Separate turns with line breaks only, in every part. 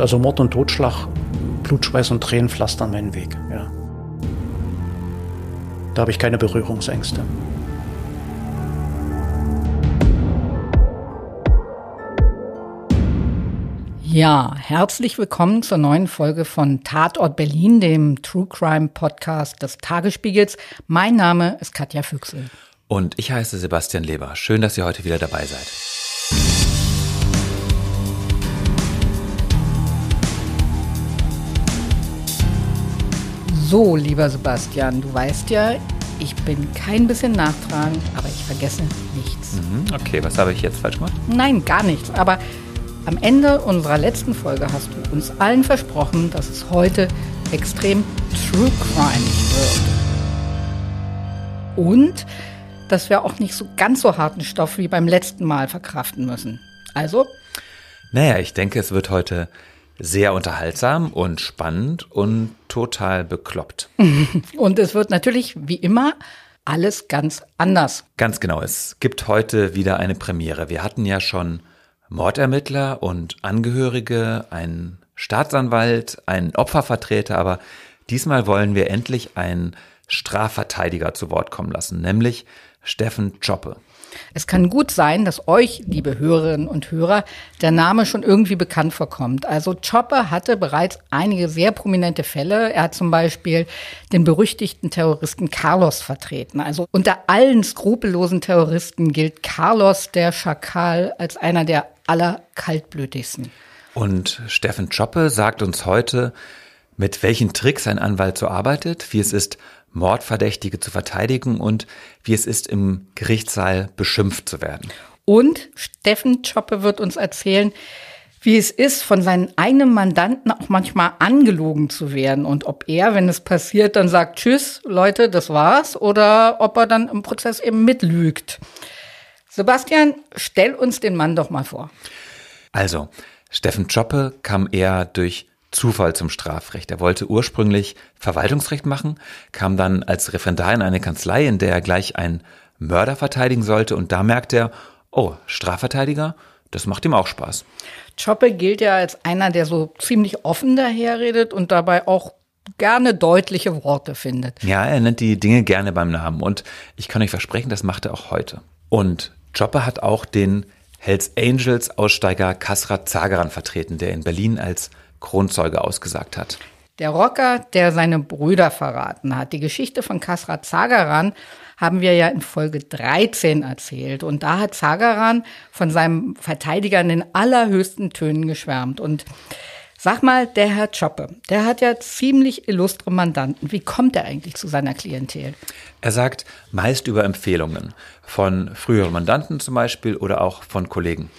Also Mord und Totschlag, Blutschweiß und Tränen pflastern meinen Weg. Ja. Da habe ich keine Berührungsängste.
Ja, herzlich willkommen zur neuen Folge von Tatort Berlin, dem True Crime Podcast des Tagesspiegels. Mein Name ist Katja Füchsel.
Und ich heiße Sebastian Leber. Schön, dass ihr heute wieder dabei seid.
So, lieber Sebastian, du weißt ja, ich bin kein bisschen nachtragend, aber ich vergesse nichts.
Mhm, okay, was habe ich jetzt falsch gemacht?
Nein, gar nichts. Aber am Ende unserer letzten Folge hast du uns allen versprochen, dass es heute extrem True Crime wird. Und dass wir auch nicht so ganz so harten Stoff wie beim letzten Mal verkraften müssen. Also?
Naja, ich denke, es wird heute sehr unterhaltsam und spannend und total bekloppt.
und es wird natürlich, wie immer, alles ganz anders.
Ganz genau. Es gibt heute wieder eine Premiere. Wir hatten ja schon Mordermittler und Angehörige, einen Staatsanwalt, einen Opfervertreter, aber diesmal wollen wir endlich einen Strafverteidiger zu Wort kommen lassen, nämlich Steffen Choppe.
Es kann gut sein, dass euch, liebe Hörerinnen und Hörer, der Name schon irgendwie bekannt vorkommt. Also Choppe hatte bereits einige sehr prominente Fälle. Er hat zum Beispiel den berüchtigten Terroristen Carlos vertreten. Also unter allen skrupellosen Terroristen gilt Carlos der Schakal als einer der allerkaltblütigsten.
Und Steffen Choppe sagt uns heute, mit welchen Tricks ein Anwalt so arbeitet, wie es ist, Mordverdächtige zu verteidigen und wie es ist, im Gerichtssaal beschimpft zu werden.
Und Steffen Choppe wird uns erzählen, wie es ist, von seinen eigenen Mandanten auch manchmal angelogen zu werden und ob er, wenn es passiert, dann sagt, tschüss, Leute, das war's, oder ob er dann im Prozess eben mitlügt. Sebastian, stell uns den Mann doch mal vor.
Also, Steffen Choppe kam eher durch Zufall zum Strafrecht. Er wollte ursprünglich Verwaltungsrecht machen, kam dann als Referendar in eine Kanzlei, in der er gleich einen Mörder verteidigen sollte und da merkte er, oh, Strafverteidiger, das macht ihm auch Spaß.
Choppe gilt ja als einer, der so ziemlich offen daherredet und dabei auch gerne deutliche Worte findet.
Ja, er nennt die Dinge gerne beim Namen und ich kann euch versprechen, das macht er auch heute. Und Choppe hat auch den Hells Angels Aussteiger Kasrat Zagaran vertreten, der in Berlin als Kronzeuge ausgesagt hat.
Der Rocker, der seine Brüder verraten hat. Die Geschichte von Kasrat Zagaran haben wir ja in Folge 13 erzählt. Und da hat Zagaran von seinem Verteidiger in den allerhöchsten Tönen geschwärmt. Und sag mal, der Herr Choppe, der hat ja ziemlich illustre Mandanten. Wie kommt er eigentlich zu seiner Klientel?
Er sagt meist über Empfehlungen von früheren Mandanten zum Beispiel oder auch von Kollegen.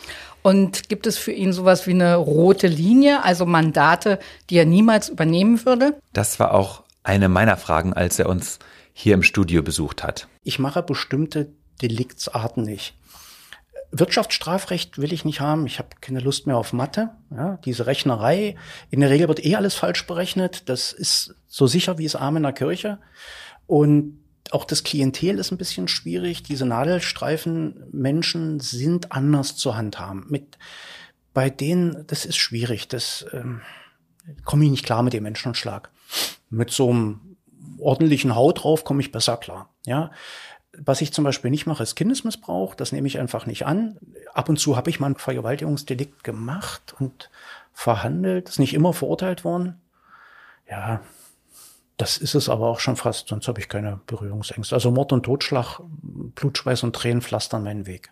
Und gibt es für ihn sowas wie eine rote Linie, also Mandate, die er niemals übernehmen würde?
Das war auch eine meiner Fragen, als er uns hier im Studio besucht hat.
Ich mache bestimmte Deliktsarten nicht. Wirtschaftsstrafrecht will ich nicht haben. Ich habe keine Lust mehr auf Mathe. Ja, diese Rechnerei. In der Regel wird eh alles falsch berechnet. Das ist so sicher wie es Arm in der Kirche. Und auch das Klientel ist ein bisschen schwierig. Diese Nadelstreifen-Menschen sind anders zu handhaben. Mit, bei denen, das ist schwierig. Das ähm, komme ich nicht klar mit dem Menschenschlag. Mit so einem ordentlichen Haut drauf komme ich besser klar. Ja. Was ich zum Beispiel nicht mache, ist Kindesmissbrauch. Das nehme ich einfach nicht an. Ab und zu habe ich mal ein Vergewaltigungsdelikt gemacht und verhandelt. Ist nicht immer verurteilt worden. Ja, das ist es aber auch schon fast, sonst habe ich keine Berührungsängste. Also Mord und Totschlag, Blutschweiß und Tränen pflastern meinen Weg.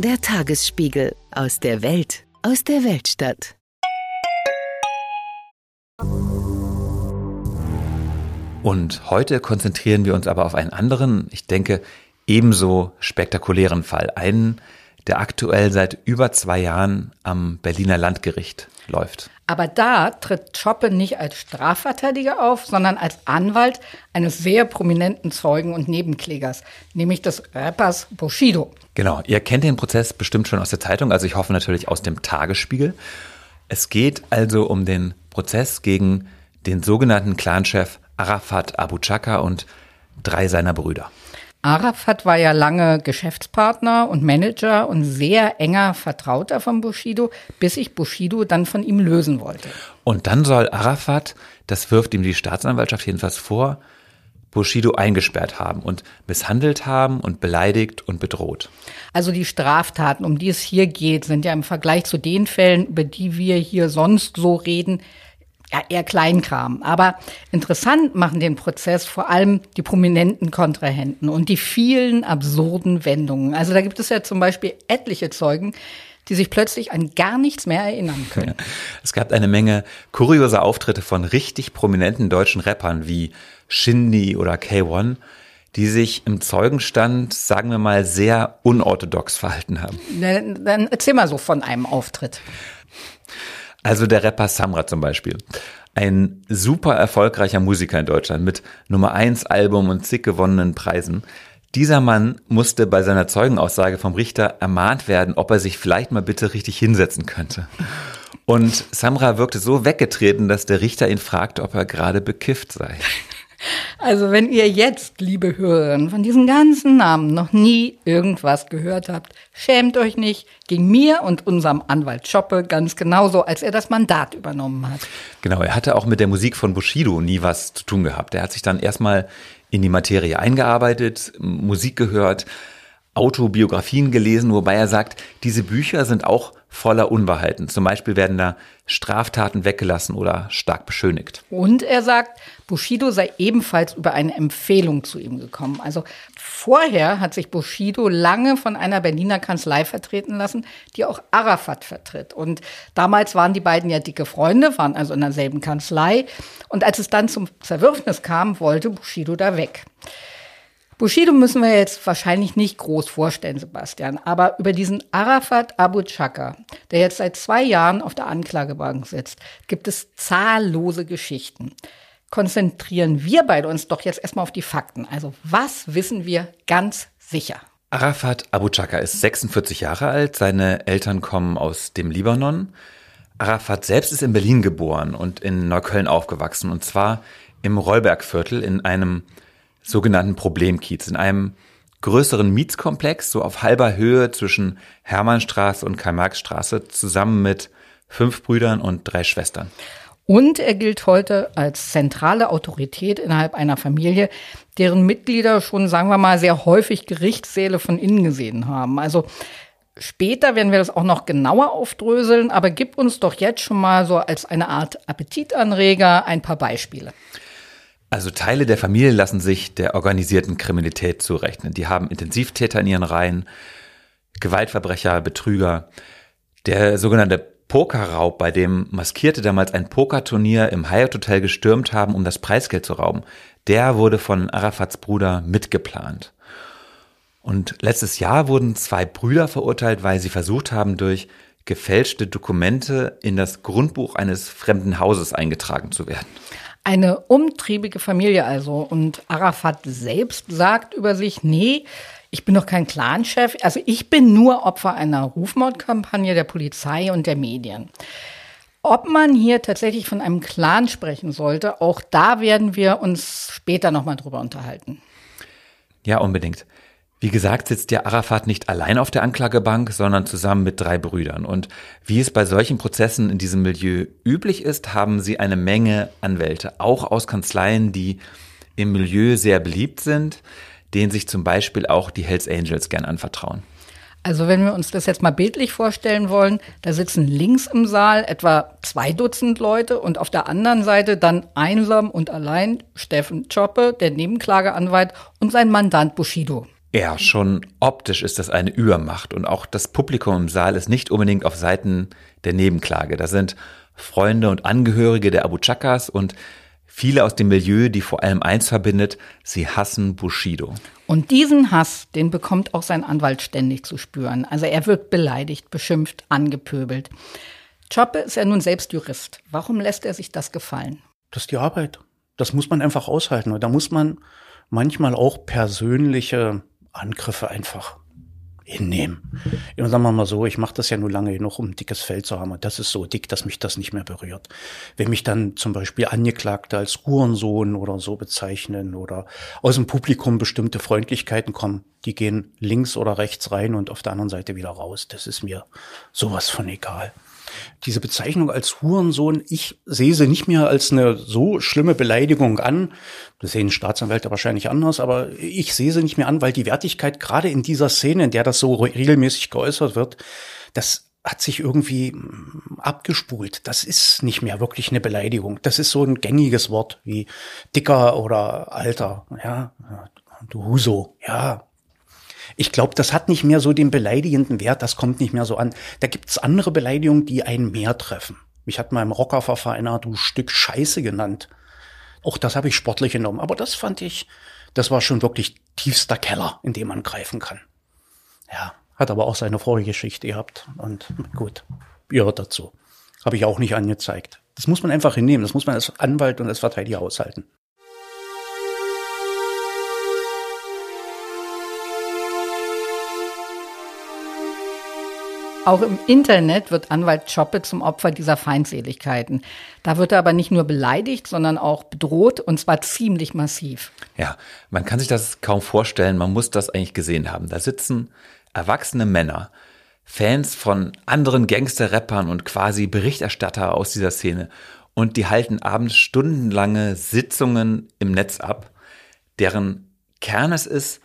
Der Tagesspiegel aus der Welt, aus der Weltstadt.
Und heute konzentrieren wir uns aber auf einen anderen, ich denke, ebenso spektakulären Fall. Einen, der aktuell seit über zwei Jahren am Berliner Landgericht läuft.
Aber da tritt Choppe nicht als Strafverteidiger auf, sondern als Anwalt eines sehr prominenten Zeugen und Nebenklägers, nämlich des Rappers Bushido.
Genau, ihr kennt den Prozess bestimmt schon aus der Zeitung, also ich hoffe natürlich aus dem Tagesspiegel. Es geht also um den Prozess gegen den sogenannten Clanchef Arafat Abu Chaka und drei seiner Brüder.
Arafat war ja lange Geschäftspartner und Manager und sehr enger Vertrauter von Bushido, bis sich Bushido dann von ihm lösen wollte.
Und dann soll Arafat, das wirft ihm die Staatsanwaltschaft jedenfalls vor, Bushido eingesperrt haben und misshandelt haben und beleidigt und bedroht.
Also die Straftaten, um die es hier geht, sind ja im Vergleich zu den Fällen, über die wir hier sonst so reden, ja, eher Kleinkram. Aber interessant machen den Prozess vor allem die prominenten Kontrahenten und die vielen absurden Wendungen. Also da gibt es ja zum Beispiel etliche Zeugen, die sich plötzlich an gar nichts mehr erinnern können.
Es gab eine Menge kurioser Auftritte von richtig prominenten deutschen Rappern wie Shindy oder K1, die sich im Zeugenstand, sagen wir mal, sehr unorthodox verhalten haben.
Dann, dann erzähl mal so von einem Auftritt.
Also der Rapper Samra zum Beispiel. Ein super erfolgreicher Musiker in Deutschland mit Nummer 1 Album und zig gewonnenen Preisen. Dieser Mann musste bei seiner Zeugenaussage vom Richter ermahnt werden, ob er sich vielleicht mal bitte richtig hinsetzen könnte. Und Samra wirkte so weggetreten, dass der Richter ihn fragte, ob er gerade bekifft sei.
Also wenn ihr jetzt, liebe Hörerinnen, von diesen ganzen Namen noch nie irgendwas gehört habt, schämt euch nicht. Ging mir und unserem Anwalt Schoppe ganz genauso, als er das Mandat übernommen hat.
Genau, er hatte auch mit der Musik von Bushido nie was zu tun gehabt. Er hat sich dann erstmal in die Materie eingearbeitet, Musik gehört, Autobiografien gelesen, wobei er sagt, diese Bücher sind auch voller Unwahrheiten. Zum Beispiel werden da Straftaten weggelassen oder stark beschönigt.
Und er sagt, Bushido sei ebenfalls über eine Empfehlung zu ihm gekommen. Also vorher hat sich Bushido lange von einer Berliner Kanzlei vertreten lassen, die auch Arafat vertritt. Und damals waren die beiden ja dicke Freunde, waren also in derselben Kanzlei. Und als es dann zum Zerwürfnis kam, wollte Bushido da weg. Bushido müssen wir jetzt wahrscheinlich nicht groß vorstellen, Sebastian, aber über diesen Arafat Abu Chaka, der jetzt seit zwei Jahren auf der Anklagebank sitzt, gibt es zahllose Geschichten. Konzentrieren wir beide uns doch jetzt erstmal auf die Fakten. Also was wissen wir ganz sicher?
Arafat Abu Chaka ist 46 Jahre alt, seine Eltern kommen aus dem Libanon. Arafat selbst ist in Berlin geboren und in Neukölln aufgewachsen, und zwar im Rollbergviertel in einem sogenannten Problemkiez, in einem größeren Mietskomplex, so auf halber Höhe zwischen Hermannstraße und Karl-Marx-Straße, zusammen mit fünf Brüdern und drei Schwestern.
Und er gilt heute als zentrale Autorität innerhalb einer Familie, deren Mitglieder schon, sagen wir mal, sehr häufig Gerichtssäle von innen gesehen haben. Also später werden wir das auch noch genauer aufdröseln, aber gib uns doch jetzt schon mal so als eine Art Appetitanreger ein paar Beispiele.
Also Teile der Familie lassen sich der organisierten Kriminalität zurechnen. Die haben Intensivtäter in ihren Reihen, Gewaltverbrecher, Betrüger. Der sogenannte Pokerraub, bei dem Maskierte damals ein Pokerturnier im Hyatt Hotel gestürmt haben, um das Preisgeld zu rauben, der wurde von Arafats Bruder mitgeplant. Und letztes Jahr wurden zwei Brüder verurteilt, weil sie versucht haben, durch gefälschte Dokumente in das Grundbuch eines fremden Hauses eingetragen zu werden.
Eine umtriebige Familie also. Und Arafat selbst sagt über sich, nee, ich bin doch kein Clanchef. Also ich bin nur Opfer einer Rufmordkampagne der Polizei und der Medien. Ob man hier tatsächlich von einem Clan sprechen sollte, auch da werden wir uns später nochmal drüber unterhalten.
Ja, unbedingt. Wie gesagt, sitzt ja Arafat nicht allein auf der Anklagebank, sondern zusammen mit drei Brüdern. Und wie es bei solchen Prozessen in diesem Milieu üblich ist, haben sie eine Menge Anwälte, auch aus Kanzleien, die im Milieu sehr beliebt sind, denen sich zum Beispiel auch die Hells Angels gern anvertrauen.
Also wenn wir uns das jetzt mal bildlich vorstellen wollen, da sitzen links im Saal etwa zwei Dutzend Leute und auf der anderen Seite dann einsam und allein Steffen Choppe, der Nebenklageanwalt und sein Mandant Bushido.
Ja, schon optisch ist das eine Übermacht und auch das Publikum im Saal ist nicht unbedingt auf Seiten der Nebenklage. Da sind Freunde und Angehörige der Abu Chakas und Viele aus dem Milieu, die vor allem eins verbindet, sie hassen Bushido.
Und diesen Hass, den bekommt auch sein Anwalt ständig zu spüren. Also er wird beleidigt, beschimpft, angepöbelt. Choppe ist ja nun selbst Jurist. Warum lässt er sich das gefallen?
Das ist die Arbeit. Das muss man einfach aushalten. Und da muss man manchmal auch persönliche Angriffe einfach hinnehmen. Und sagen wir mal so, ich mache das ja nur lange genug, um ein dickes Fell zu haben. Und das ist so dick, dass mich das nicht mehr berührt. Wenn mich dann zum Beispiel Angeklagte als Hurensohn oder so bezeichnen oder aus dem Publikum bestimmte Freundlichkeiten kommen, die gehen links oder rechts rein und auf der anderen Seite wieder raus. Das ist mir sowas von egal diese Bezeichnung als Hurensohn, ich sehe sie nicht mehr als eine so schlimme Beleidigung an. Das sehen Staatsanwälte wahrscheinlich anders, aber ich sehe sie nicht mehr an, weil die Wertigkeit gerade in dieser Szene, in der das so regelmäßig geäußert wird, das hat sich irgendwie hm, abgespult. Das ist nicht mehr wirklich eine Beleidigung. Das ist so ein gängiges Wort wie dicker oder alter. Ja, du Huso. Ja, ich glaube, das hat nicht mehr so den beleidigenden Wert, das kommt nicht mehr so an. Da gibt's andere Beleidigungen, die einen mehr treffen. Mich hat mal im Rockerververeiner du Stück Scheiße genannt. Auch das habe ich sportlich genommen. Aber das fand ich, das war schon wirklich tiefster Keller, in dem man greifen kann. Ja, hat aber auch seine Vorgeschichte gehabt. Und gut, gehört dazu. Habe ich auch nicht angezeigt. Das muss man einfach hinnehmen. Das muss man als Anwalt und als Verteidiger aushalten.
Auch im Internet wird Anwalt Choppe zum Opfer dieser Feindseligkeiten. Da wird er aber nicht nur beleidigt, sondern auch bedroht und zwar ziemlich massiv.
Ja, man kann sich das kaum vorstellen, man muss das eigentlich gesehen haben. Da sitzen erwachsene Männer, Fans von anderen Gangster-Rappern und quasi Berichterstatter aus dieser Szene und die halten abends stundenlange Sitzungen im Netz ab, deren Kern es ist,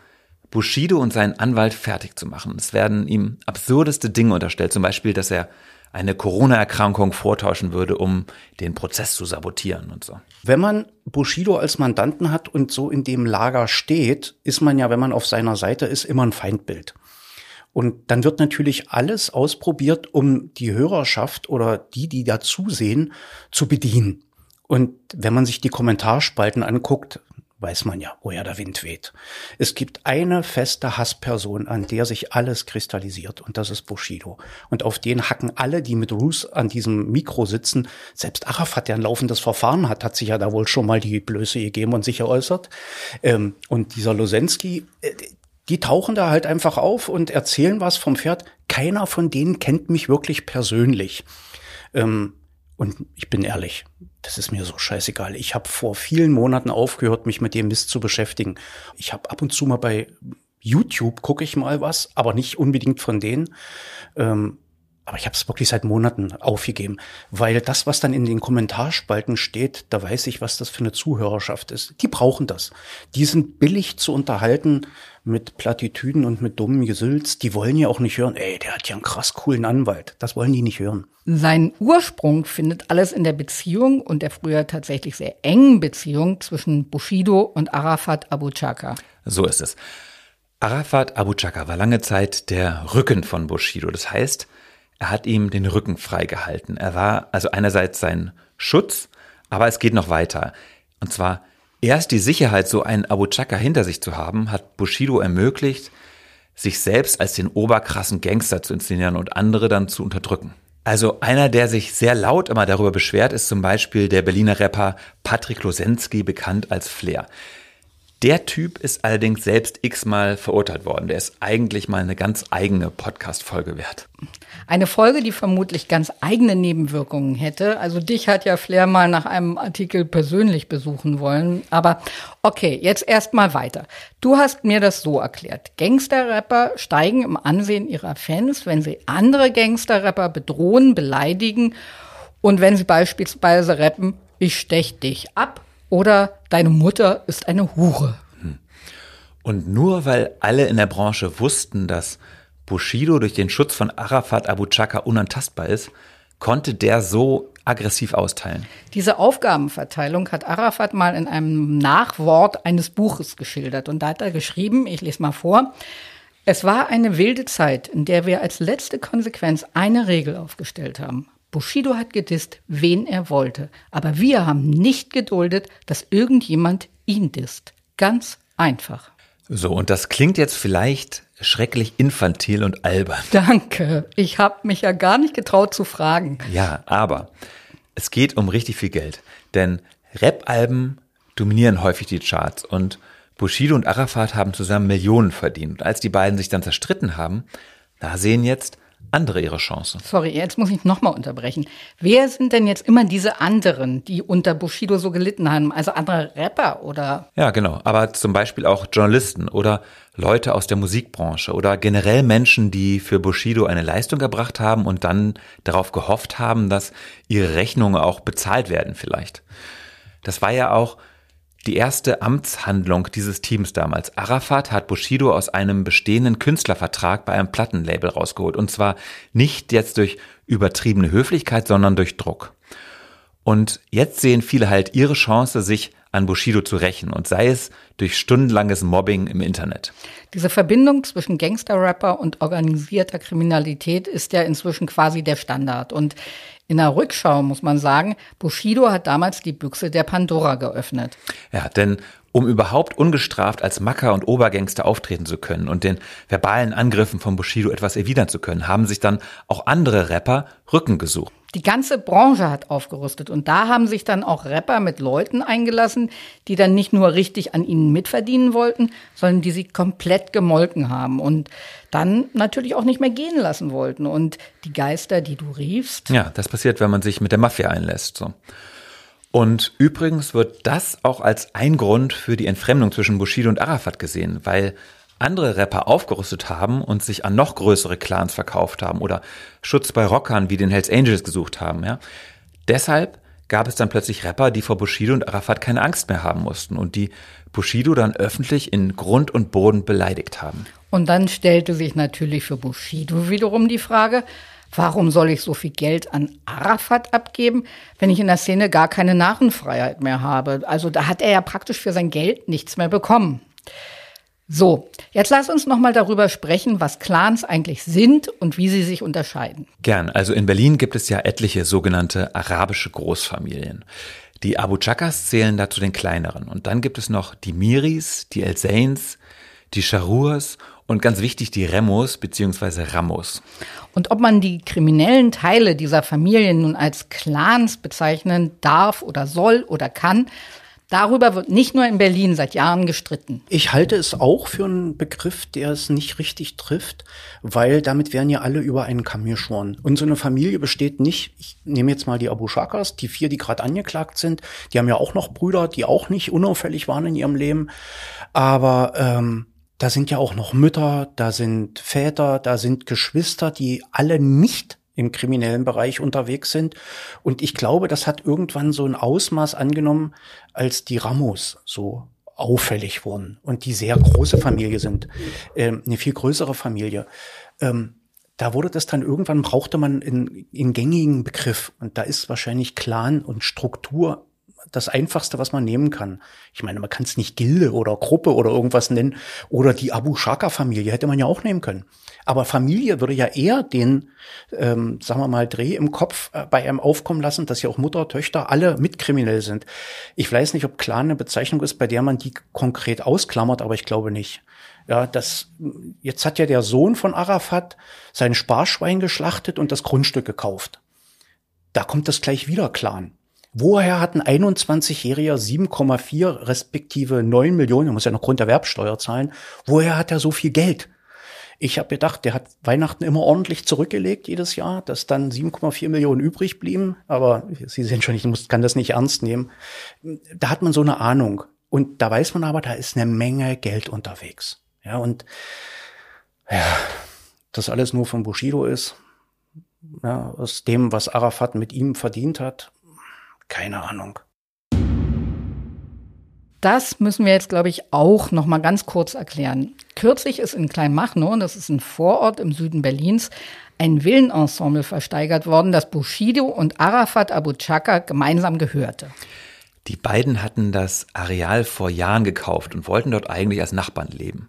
Bushido und seinen Anwalt fertig zu machen. Es werden ihm absurdeste Dinge unterstellt, zum Beispiel, dass er eine Corona-Erkrankung vortäuschen würde, um den Prozess zu sabotieren und so.
Wenn man Bushido als Mandanten hat und so in dem Lager steht, ist man ja, wenn man auf seiner Seite ist, immer ein Feindbild. Und dann wird natürlich alles ausprobiert, um die Hörerschaft oder die, die da zusehen, zu bedienen. Und wenn man sich die Kommentarspalten anguckt, weiß man ja, woher der Wind weht. Es gibt eine feste Hassperson, an der sich alles kristallisiert, und das ist Bushido. Und auf den hacken alle, die mit Roos an diesem Mikro sitzen. Selbst Arafat, der ein laufendes Verfahren hat, hat sich ja da wohl schon mal die Blöße gegeben und sich geäußert. Ähm, und dieser Losensky, äh, die tauchen da halt einfach auf und erzählen was vom Pferd. Keiner von denen kennt mich wirklich persönlich. Ähm, und ich bin ehrlich, das ist mir so scheißegal. Ich habe vor vielen Monaten aufgehört, mich mit dem Mist zu beschäftigen. Ich habe ab und zu mal bei YouTube gucke ich mal was, aber nicht unbedingt von denen. Ähm, aber ich habe es wirklich seit Monaten aufgegeben, weil das, was dann in den Kommentarspalten steht, da weiß ich, was das für eine Zuhörerschaft ist. Die brauchen das. Die sind billig zu unterhalten mit Plattitüden und mit dummen Gesülz. Die wollen ja auch nicht hören, ey, der hat ja einen krass coolen Anwalt. Das wollen die nicht hören.
Sein Ursprung findet alles in der Beziehung und der früher tatsächlich sehr engen Beziehung zwischen Bushido und Arafat Abu Chaka.
So ist es. Arafat Abu Chaka war lange Zeit der Rücken von Bushido. Das heißt, er hat ihm den Rücken freigehalten. Er war also einerseits sein Schutz, aber es geht noch weiter. Und zwar erst die Sicherheit, so einen Abu Chaka hinter sich zu haben, hat Bushido ermöglicht, sich selbst als den oberkrassen Gangster zu inszenieren und andere dann zu unterdrücken. Also einer, der sich sehr laut immer darüber beschwert, ist zum Beispiel der Berliner Rapper Patrick Losensky, bekannt als Flair. Der Typ ist allerdings selbst x-mal verurteilt worden. Der ist eigentlich mal eine ganz eigene Podcast-Folge wert.
Eine Folge, die vermutlich ganz eigene Nebenwirkungen hätte. Also dich hat ja Flair mal nach einem Artikel persönlich besuchen wollen. Aber okay, jetzt erstmal weiter. Du hast mir das so erklärt. Gangsterrapper steigen im Ansehen ihrer Fans, wenn sie andere Gangsterrapper bedrohen, beleidigen und wenn sie beispielsweise rappen, ich stech dich ab oder deine Mutter ist eine Hure. Hm.
Und nur weil alle in der Branche wussten, dass Bushido durch den Schutz von Arafat Abu Chaka unantastbar ist, konnte der so aggressiv austeilen.
Diese Aufgabenverteilung hat Arafat mal in einem Nachwort eines Buches geschildert. Und da hat er geschrieben, ich lese mal vor, es war eine wilde Zeit, in der wir als letzte Konsequenz eine Regel aufgestellt haben. Bushido hat gedisst, wen er wollte. Aber wir haben nicht geduldet, dass irgendjemand ihn disst. Ganz einfach.
So, und das klingt jetzt vielleicht schrecklich infantil und albern.
Danke. Ich habe mich ja gar nicht getraut zu fragen.
Ja, aber es geht um richtig viel Geld. Denn Rap-Alben dominieren häufig die Charts und Bushido und Arafat haben zusammen Millionen verdient. Und als die beiden sich dann zerstritten haben, da sehen jetzt andere ihre Chance.
Sorry, jetzt muss ich nochmal unterbrechen. Wer sind denn jetzt immer diese anderen, die unter Bushido so gelitten haben? Also andere Rapper oder?
Ja, genau. Aber zum Beispiel auch Journalisten oder Leute aus der Musikbranche oder generell Menschen, die für Bushido eine Leistung erbracht haben und dann darauf gehofft haben, dass ihre Rechnungen auch bezahlt werden vielleicht. Das war ja auch die erste Amtshandlung dieses Teams damals. Arafat hat Bushido aus einem bestehenden Künstlervertrag bei einem Plattenlabel rausgeholt. Und zwar nicht jetzt durch übertriebene Höflichkeit, sondern durch Druck. Und jetzt sehen viele halt ihre Chance, sich an Bushido zu rächen und sei es durch stundenlanges Mobbing im Internet.
Diese Verbindung zwischen Gangster-Rapper und organisierter Kriminalität ist ja inzwischen quasi der Standard. Und in der Rückschau muss man sagen, Bushido hat damals die Büchse der Pandora geöffnet.
Ja, denn um überhaupt ungestraft als Macker und Obergangster auftreten zu können und den verbalen Angriffen von Bushido etwas erwidern zu können, haben sich dann auch andere Rapper Rücken gesucht.
Die ganze Branche hat aufgerüstet und da haben sich dann auch Rapper mit Leuten eingelassen, die dann nicht nur richtig an ihnen mitverdienen wollten, sondern die sie komplett gemolken haben und dann natürlich auch nicht mehr gehen lassen wollten. Und die Geister, die du riefst.
Ja, das passiert, wenn man sich mit der Mafia einlässt. So. Und übrigens wird das auch als ein Grund für die Entfremdung zwischen Bushido und Arafat gesehen, weil andere Rapper aufgerüstet haben und sich an noch größere Clans verkauft haben oder Schutz bei Rockern wie den Hells Angels gesucht haben. Ja. Deshalb gab es dann plötzlich Rapper, die vor Bushido und Arafat keine Angst mehr haben mussten und die Bushido dann öffentlich in Grund und Boden beleidigt haben.
Und dann stellte sich natürlich für Bushido wiederum die Frage, warum soll ich so viel Geld an Arafat abgeben, wenn ich in der Szene gar keine Narrenfreiheit mehr habe? Also da hat er ja praktisch für sein Geld nichts mehr bekommen. So, jetzt lass uns noch mal darüber sprechen, was Clans eigentlich sind und wie sie sich unterscheiden.
Gern. Also in Berlin gibt es ja etliche sogenannte arabische Großfamilien. Die Abu Chakas zählen dazu den kleineren. Und dann gibt es noch die Miris, die El Zains, die Charurs und ganz wichtig die Remos bzw. Ramos.
Und ob man die kriminellen Teile dieser Familien nun als Clans bezeichnen darf oder soll oder kann, Darüber wird nicht nur in Berlin seit Jahren gestritten.
Ich halte es auch für einen Begriff, der es nicht richtig trifft, weil damit werden ja alle über einen Kamm geschoren. Und so eine Familie besteht nicht, ich nehme jetzt mal die Abu Shakas, die vier, die gerade angeklagt sind, die haben ja auch noch Brüder, die auch nicht unauffällig waren in ihrem Leben. Aber ähm, da sind ja auch noch Mütter, da sind Väter, da sind Geschwister, die alle nicht im kriminellen Bereich unterwegs sind. Und ich glaube, das hat irgendwann so ein Ausmaß angenommen, als die Ramos so auffällig wurden und die sehr große Familie sind, ähm, eine viel größere Familie. Ähm, da wurde das dann irgendwann brauchte man in, in gängigen Begriff und da ist wahrscheinlich Clan und Struktur das einfachste, was man nehmen kann. Ich meine, man kann es nicht Gilde oder Gruppe oder irgendwas nennen oder die Abu Shaka Familie hätte man ja auch nehmen können. Aber Familie würde ja eher den, ähm, sagen wir mal, Dreh im Kopf äh, bei einem aufkommen lassen, dass ja auch Mutter, Töchter alle mitkriminell sind. Ich weiß nicht, ob Clan eine Bezeichnung ist, bei der man die konkret ausklammert, aber ich glaube nicht. Ja, das, jetzt hat ja der Sohn von Arafat sein Sparschwein geschlachtet und das Grundstück gekauft. Da kommt das gleich wieder Clan. Woher hat ein 21-Jähriger 7,4 respektive 9 Millionen, er muss ja noch Grunderwerbsteuer zahlen, woher hat er so viel Geld? Ich habe gedacht, der hat Weihnachten immer ordentlich zurückgelegt jedes Jahr, dass dann 7,4 Millionen übrig blieben. Aber Sie sehen schon, ich muss, kann das nicht ernst nehmen. Da hat man so eine Ahnung. Und da weiß man aber, da ist eine Menge Geld unterwegs. Ja, und ja, das alles nur von Bushido ist, ja, aus dem, was Arafat mit ihm verdient hat, keine Ahnung.
Das müssen wir jetzt, glaube ich, auch noch mal ganz kurz erklären. Kürzlich ist in Kleinmachnow, das ist ein Vorort im Süden Berlins, ein Villenensemble versteigert worden, das Bushido und Arafat Abu Chaka gemeinsam gehörte.
Die beiden hatten das Areal vor Jahren gekauft und wollten dort eigentlich als Nachbarn leben.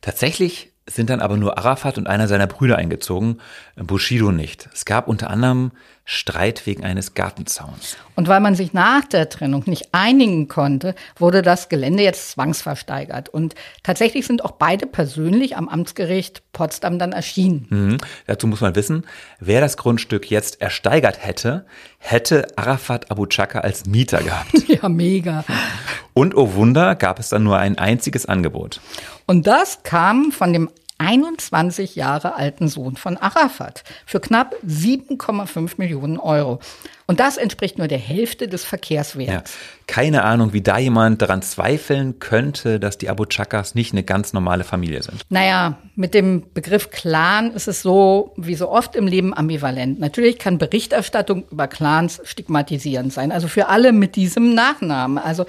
Tatsächlich sind dann aber nur Arafat und einer seiner Brüder eingezogen, Bushido nicht. Es gab unter anderem Streit wegen eines Gartenzauns.
Und weil man sich nach der Trennung nicht einigen konnte, wurde das Gelände jetzt zwangsversteigert. Und tatsächlich sind auch beide persönlich am Amtsgericht Potsdam dann erschienen.
Mhm. Dazu muss man wissen, wer das Grundstück jetzt ersteigert hätte, hätte Arafat Abu Chaka als Mieter gehabt.
ja, mega.
Und oh Wunder, gab es dann nur ein einziges Angebot.
Und das kam von dem 21 Jahre alten Sohn von Arafat für knapp 7,5 Millionen Euro. Und das entspricht nur der Hälfte des Verkehrswerts.
Ja, keine Ahnung, wie da jemand daran zweifeln könnte, dass die Abu Chakas nicht eine ganz normale Familie sind.
Naja, mit dem Begriff Clan ist es so, wie so oft im Leben ambivalent. Natürlich kann Berichterstattung über Clans stigmatisierend sein, also für alle mit diesem Nachnamen. Also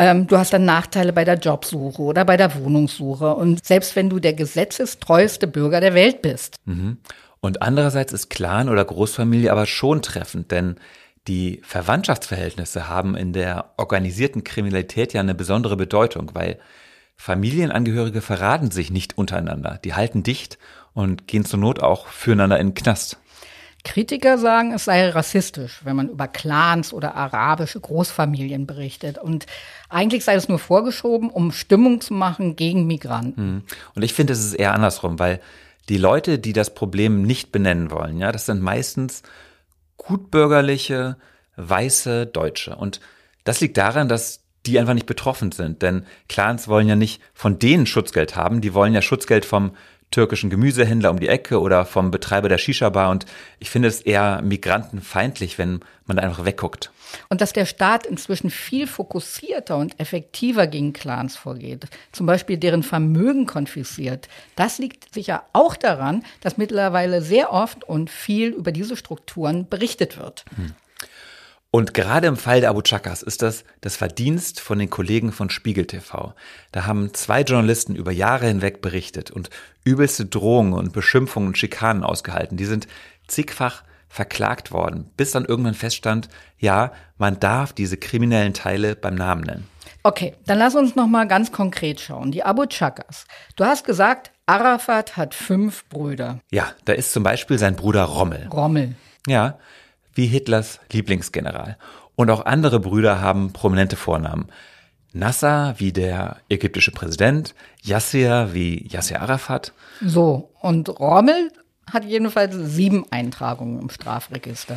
ähm, du hast dann Nachteile bei der Jobsuche oder bei der Wohnungssuche. Und selbst wenn du der gesetzestreueste Bürger der Welt bist.
Mhm. Und andererseits ist Clan oder Großfamilie aber schon treffend, denn die Verwandtschaftsverhältnisse haben in der organisierten Kriminalität ja eine besondere Bedeutung, weil Familienangehörige verraten sich nicht untereinander. Die halten dicht und gehen zur Not auch füreinander in den Knast.
Kritiker sagen, es sei rassistisch, wenn man über Clans oder arabische Großfamilien berichtet. Und eigentlich sei es nur vorgeschoben, um Stimmung zu machen gegen Migranten. Hm.
Und ich finde, es ist eher andersrum, weil die Leute, die das Problem nicht benennen wollen, ja, das sind meistens gutbürgerliche, weiße Deutsche. Und das liegt daran, dass die einfach nicht betroffen sind. Denn Clans wollen ja nicht von denen Schutzgeld haben, die wollen ja Schutzgeld vom türkischen Gemüsehändler um die Ecke oder vom Betreiber der Shisha-Bar. Und ich finde es eher migrantenfeindlich, wenn man da einfach wegguckt.
Und dass der Staat inzwischen viel fokussierter und effektiver gegen Clans vorgeht, zum Beispiel deren Vermögen konfisziert, das liegt sicher auch daran, dass mittlerweile sehr oft und viel über diese Strukturen berichtet wird. Hm.
Und gerade im Fall der Abu Chakas ist das das Verdienst von den Kollegen von Spiegel TV. Da haben zwei Journalisten über Jahre hinweg berichtet und übelste Drohungen und Beschimpfungen und Schikanen ausgehalten. Die sind zigfach verklagt worden, bis dann irgendwann feststand, ja, man darf diese kriminellen Teile beim Namen nennen.
Okay, dann lass uns noch mal ganz konkret schauen. Die Abu Chakas. Du hast gesagt, Arafat hat fünf Brüder.
Ja, da ist zum Beispiel sein Bruder Rommel.
Rommel.
Ja, wie Hitlers Lieblingsgeneral. Und auch andere Brüder haben prominente Vornamen. Nasser wie der ägyptische Präsident, Yasser wie Yasser Arafat.
So, und Rommel hat jedenfalls sieben Eintragungen im Strafregister.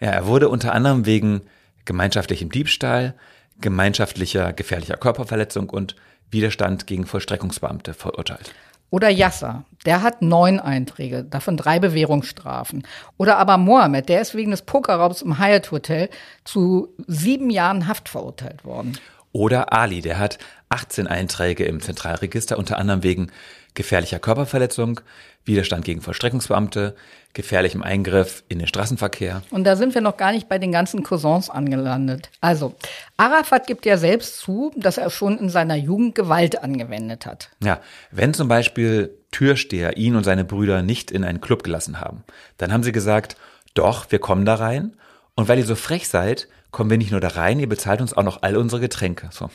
Ja, er wurde unter anderem wegen gemeinschaftlichem Diebstahl, gemeinschaftlicher gefährlicher Körperverletzung und Widerstand gegen Vollstreckungsbeamte verurteilt.
Oder Yasser, der hat neun Einträge, davon drei Bewährungsstrafen. Oder aber Mohammed, der ist wegen des Pokerraubs im Hyatt Hotel zu sieben Jahren Haft verurteilt worden.
Oder Ali, der hat 18 Einträge im Zentralregister, unter anderem wegen gefährlicher Körperverletzung, Widerstand gegen Vollstreckungsbeamte, gefährlichem Eingriff in den Straßenverkehr.
Und da sind wir noch gar nicht bei den ganzen Cousins angelandet. Also, Arafat gibt ja selbst zu, dass er schon in seiner Jugend Gewalt angewendet hat.
Ja, wenn zum Beispiel Türsteher ihn und seine Brüder nicht in einen Club gelassen haben, dann haben sie gesagt, doch, wir kommen da rein. Und weil ihr so frech seid, kommen wir nicht nur da rein, ihr bezahlt uns auch noch all unsere Getränke. So.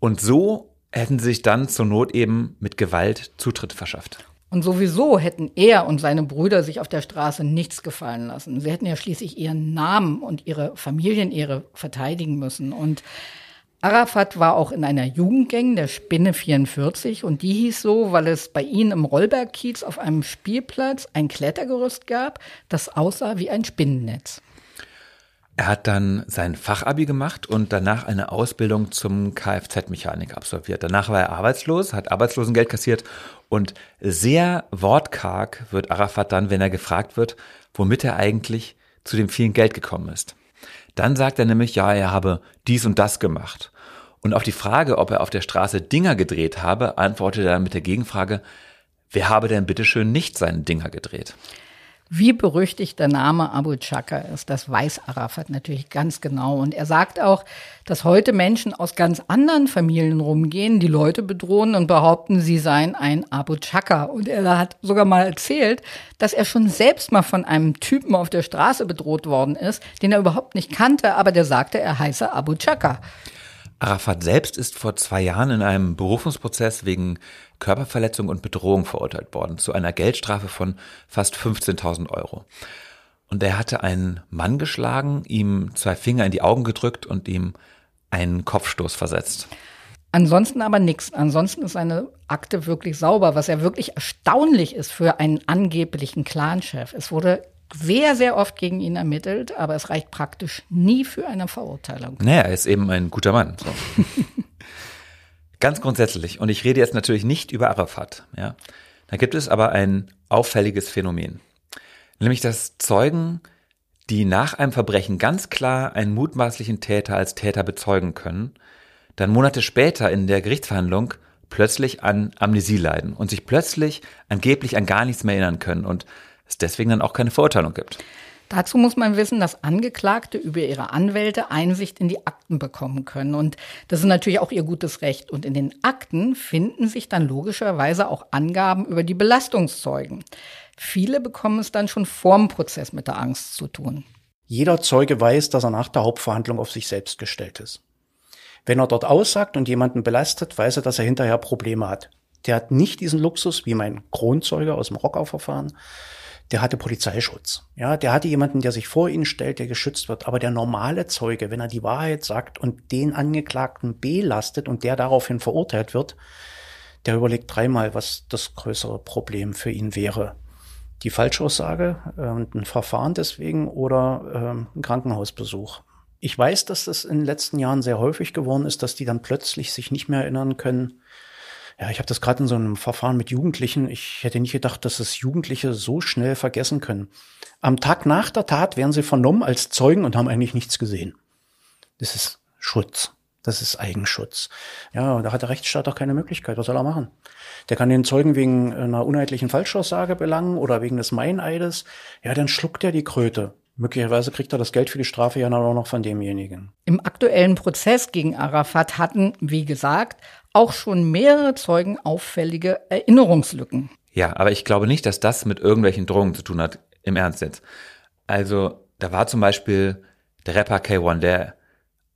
Und so hätten sich dann zur Not eben mit Gewalt Zutritt verschafft.
Und sowieso hätten er und seine Brüder sich auf der Straße nichts gefallen lassen. Sie hätten ja schließlich ihren Namen und ihre Familienehre verteidigen müssen. Und Arafat war auch in einer Jugendgang der Spinne 44 und die hieß so, weil es bei ihnen im Rollbergkiez auf einem Spielplatz ein Klettergerüst gab, das aussah wie ein Spinnennetz.
Er hat dann sein Fachabi gemacht und danach eine Ausbildung zum Kfz-Mechaniker absolviert. Danach war er arbeitslos, hat Arbeitslosengeld kassiert und sehr wortkarg wird Arafat dann, wenn er gefragt wird, womit er eigentlich zu dem vielen Geld gekommen ist. Dann sagt er nämlich, ja, er habe dies und das gemacht. Und auf die Frage, ob er auf der Straße Dinger gedreht habe, antwortet er mit der Gegenfrage, wer habe denn bitteschön nicht seine Dinger gedreht?
Wie berüchtigt der Name Abu Chaka ist, das weiß Arafat natürlich ganz genau. Und er sagt auch, dass heute Menschen aus ganz anderen Familien rumgehen, die Leute bedrohen und behaupten, sie seien ein Abu Chaka. Und er hat sogar mal erzählt, dass er schon selbst mal von einem Typen auf der Straße bedroht worden ist, den er überhaupt nicht kannte, aber der sagte, er heiße Abu Chaka.
Arafat selbst ist vor zwei Jahren in einem Berufungsprozess wegen Körperverletzung und Bedrohung verurteilt worden, zu einer Geldstrafe von fast 15.000 Euro. und er hatte einen Mann geschlagen, ihm zwei Finger in die Augen gedrückt und ihm einen Kopfstoß versetzt.
Ansonsten aber nichts. Ansonsten ist seine Akte wirklich sauber, was ja wirklich erstaunlich ist für einen angeblichen Clanchef. Es wurde sehr, sehr oft gegen ihn ermittelt, aber es reicht praktisch nie für eine Verurteilung.
Naja, er ist eben ein guter Mann. So. Ganz grundsätzlich, und ich rede jetzt natürlich nicht über Arafat, ja. Da gibt es aber ein auffälliges Phänomen. Nämlich, dass Zeugen, die nach einem Verbrechen ganz klar einen mutmaßlichen Täter als Täter bezeugen können, dann Monate später in der Gerichtsverhandlung plötzlich an Amnesie leiden und sich plötzlich angeblich an gar nichts mehr erinnern können und es deswegen dann auch keine Verurteilung gibt.
Dazu muss man wissen, dass Angeklagte über ihre Anwälte Einsicht in die Akten bekommen können. Und das ist natürlich auch ihr gutes Recht. Und in den Akten finden sich dann logischerweise auch Angaben über die Belastungszeugen. Viele bekommen es dann schon vorm Prozess mit der Angst zu tun.
Jeder Zeuge weiß, dass er nach der Hauptverhandlung auf sich selbst gestellt ist. Wenn er dort aussagt und jemanden belastet, weiß er, dass er hinterher Probleme hat. Der hat nicht diesen Luxus wie mein Kronzeuge aus dem Rockau-Verfahren. Der hatte Polizeischutz. Ja, der hatte jemanden, der sich vor ihn stellt, der geschützt wird. Aber der normale Zeuge, wenn er die Wahrheit sagt und den Angeklagten belastet und der daraufhin verurteilt wird, der überlegt dreimal, was das größere Problem für ihn wäre. Die Falschaussage und ein Verfahren deswegen oder äh, ein Krankenhausbesuch. Ich weiß, dass das in den letzten Jahren sehr häufig geworden ist, dass die dann plötzlich sich nicht mehr erinnern können. Ja, ich habe das gerade in so einem Verfahren mit Jugendlichen. Ich hätte nicht gedacht, dass es Jugendliche so schnell vergessen können. Am Tag nach der Tat werden sie vernommen als Zeugen und haben eigentlich nichts gesehen. Das ist Schutz. Das ist Eigenschutz. Ja, da hat der Rechtsstaat auch keine Möglichkeit. Was soll er machen? Der kann den Zeugen wegen einer uneidlichen Falschaussage belangen oder wegen des Meineides. Ja, dann schluckt er die Kröte. Möglicherweise kriegt er das Geld für die Strafe ja auch noch von demjenigen.
Im aktuellen Prozess gegen Arafat hatten, wie gesagt, auch schon mehrere Zeugen auffällige Erinnerungslücken.
Ja, aber ich glaube nicht, dass das mit irgendwelchen Drohungen zu tun hat. Im Ernst jetzt. Also, da war zum Beispiel der Rapper K1, der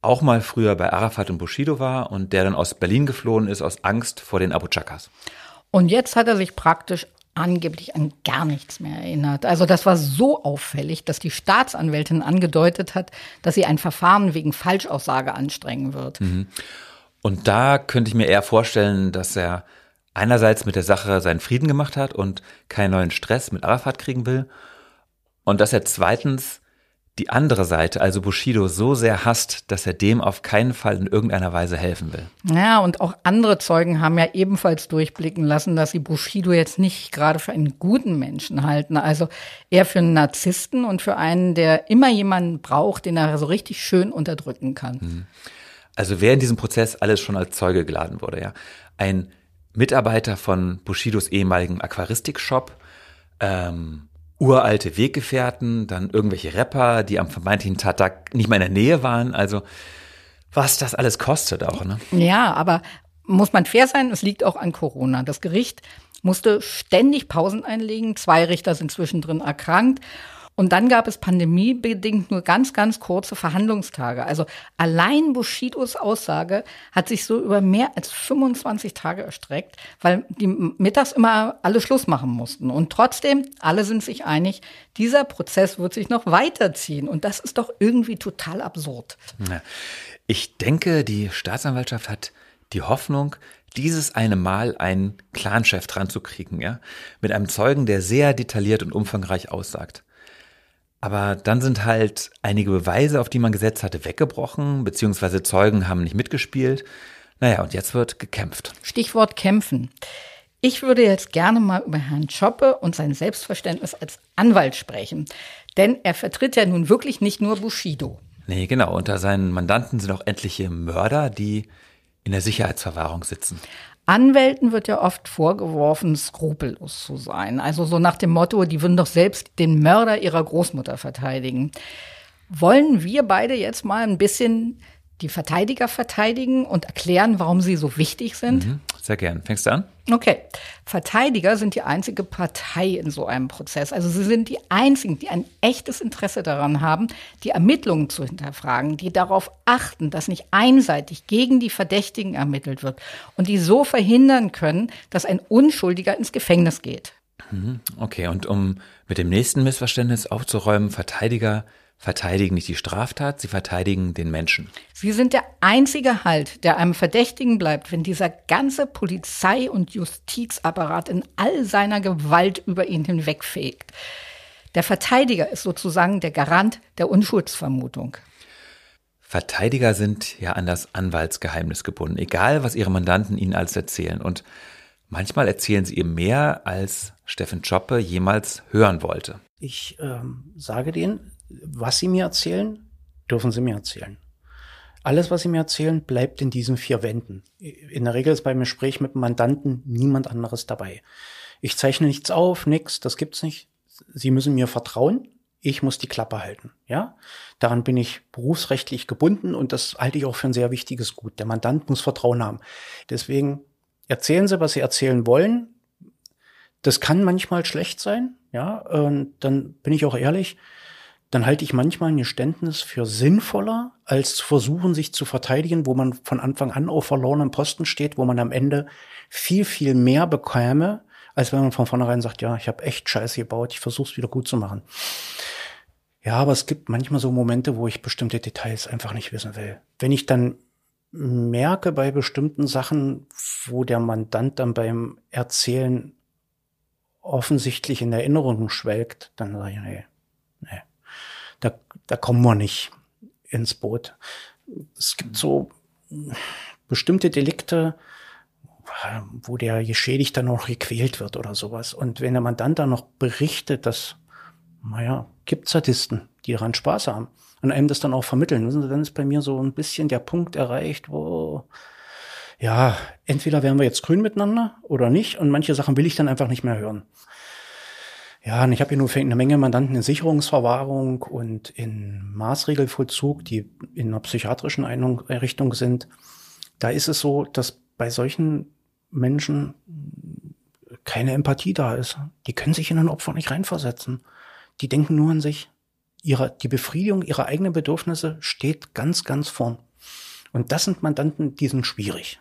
auch mal früher bei Arafat und Bushido war und der dann aus Berlin geflohen ist aus Angst vor den Abu Chakas.
Und jetzt hat er sich praktisch angeblich an gar nichts mehr erinnert. Also das war so auffällig, dass die Staatsanwältin angedeutet hat, dass sie ein Verfahren wegen Falschaussage anstrengen wird.
Mhm. Und da könnte ich mir eher vorstellen, dass er einerseits mit der Sache seinen Frieden gemacht hat und keinen neuen Stress mit Arafat kriegen will. Und dass er zweitens die andere Seite, also Bushido, so sehr hasst, dass er dem auf keinen Fall in irgendeiner Weise helfen will.
Ja, und auch andere Zeugen haben ja ebenfalls durchblicken lassen, dass sie Bushido jetzt nicht gerade für einen guten Menschen halten. Also eher für einen Narzissten und für einen, der immer jemanden braucht, den er so richtig schön unterdrücken kann. Mhm.
Also wer in diesem Prozess alles schon als Zeuge geladen wurde, ja. Ein Mitarbeiter von Bushidos ehemaligen Aquaristik-Shop, ähm, uralte Weggefährten, dann irgendwelche Rapper, die am vermeintlichen Tattag nicht mehr in der Nähe waren. Also was das alles kostet auch, ne?
Ja, aber muss man fair sein, es liegt auch an Corona. Das Gericht musste ständig Pausen einlegen. Zwei Richter sind zwischendrin erkrankt. Und dann gab es pandemiebedingt nur ganz, ganz kurze Verhandlungstage. Also allein Bushidos Aussage hat sich so über mehr als 25 Tage erstreckt, weil die mittags immer alle Schluss machen mussten. Und trotzdem, alle sind sich einig, dieser Prozess wird sich noch weiterziehen. Und das ist doch irgendwie total absurd.
Ich denke, die Staatsanwaltschaft hat die Hoffnung, dieses eine Mal einen Clanchef dran zu kriegen, ja, mit einem Zeugen, der sehr detailliert und umfangreich aussagt. Aber dann sind halt einige Beweise, auf die man gesetzt hatte, weggebrochen, beziehungsweise Zeugen haben nicht mitgespielt. Naja, und jetzt wird gekämpft.
Stichwort kämpfen. Ich würde jetzt gerne mal über Herrn Schoppe und sein Selbstverständnis als Anwalt sprechen. Denn er vertritt ja nun wirklich nicht nur Bushido.
Nee, genau. Unter seinen Mandanten sind auch etliche Mörder, die in der Sicherheitsverwahrung sitzen.
Anwälten wird ja oft vorgeworfen, skrupellos zu sein. Also so nach dem Motto, die würden doch selbst den Mörder ihrer Großmutter verteidigen. Wollen wir beide jetzt mal ein bisschen die Verteidiger verteidigen und erklären, warum sie so wichtig sind? Mhm,
sehr gern. Fängst du an?
Okay. Verteidiger sind die einzige Partei in so einem Prozess. Also sie sind die einzigen, die ein echtes Interesse daran haben, die Ermittlungen zu hinterfragen, die darauf achten, dass nicht einseitig gegen die Verdächtigen ermittelt wird und die so verhindern können, dass ein Unschuldiger ins Gefängnis geht.
Mhm. Okay, und um mit dem nächsten Missverständnis aufzuräumen, Verteidiger verteidigen nicht die Straftat, sie verteidigen den Menschen.
Sie sind der einzige Halt, der einem Verdächtigen bleibt, wenn dieser ganze Polizei- und Justizapparat in all seiner Gewalt über ihn hinwegfegt. Der Verteidiger ist sozusagen der Garant der Unschuldsvermutung.
Verteidiger sind ja an das Anwaltsgeheimnis gebunden, egal was ihre Mandanten ihnen alles erzählen. Und manchmal erzählen sie ihm mehr, als Steffen Choppe jemals hören wollte.
Ich ähm, sage denen, was sie mir erzählen, dürfen sie mir erzählen. Alles, was sie mir erzählen, bleibt in diesen vier Wänden. In der Regel ist beim Gespräch mit dem Mandanten niemand anderes dabei. Ich zeichne nichts auf, nix, das gibt's nicht. Sie müssen mir vertrauen. Ich muss die Klappe halten, ja? Daran bin ich berufsrechtlich gebunden und das halte ich auch für ein sehr wichtiges Gut. Der Mandant muss Vertrauen haben. Deswegen erzählen Sie, was Sie erzählen wollen. Das kann manchmal schlecht sein, ja? Und dann bin ich auch ehrlich, dann halte ich manchmal ein Geständnis für sinnvoller, als zu versuchen, sich zu verteidigen, wo man von Anfang an auf verlorenem Posten steht, wo man am Ende viel, viel mehr bekäme, als wenn man von vornherein sagt, ja, ich habe echt Scheiße gebaut, ich versuche es wieder gut zu machen. Ja, aber es gibt manchmal so Momente, wo ich bestimmte Details einfach nicht wissen will. Wenn ich dann merke bei bestimmten Sachen, wo der Mandant dann beim Erzählen offensichtlich in Erinnerungen schwelgt, dann sage ich, nee, nee da, kommen wir nicht ins Boot. Es gibt so bestimmte Delikte, wo der Geschädigte noch gequält wird oder sowas. Und wenn der Mandant dann noch berichtet, dass, naja, gibt Sadisten, die daran Spaß haben und einem das dann auch vermitteln, wissen dann ist bei mir so ein bisschen der Punkt erreicht, wo, ja, entweder werden wir jetzt grün miteinander oder nicht und manche Sachen will ich dann einfach nicht mehr hören. Ja, und ich habe hier nur eine Menge Mandanten in Sicherungsverwahrung und in Maßregelvollzug, die in einer psychiatrischen Einrichtung sind. Da ist es so, dass bei solchen Menschen keine Empathie da ist. Die können sich in ein Opfer nicht reinversetzen. Die denken nur an sich. Ihre, die Befriedigung ihrer eigenen Bedürfnisse steht ganz, ganz vorn. Und das sind Mandanten, die sind schwierig.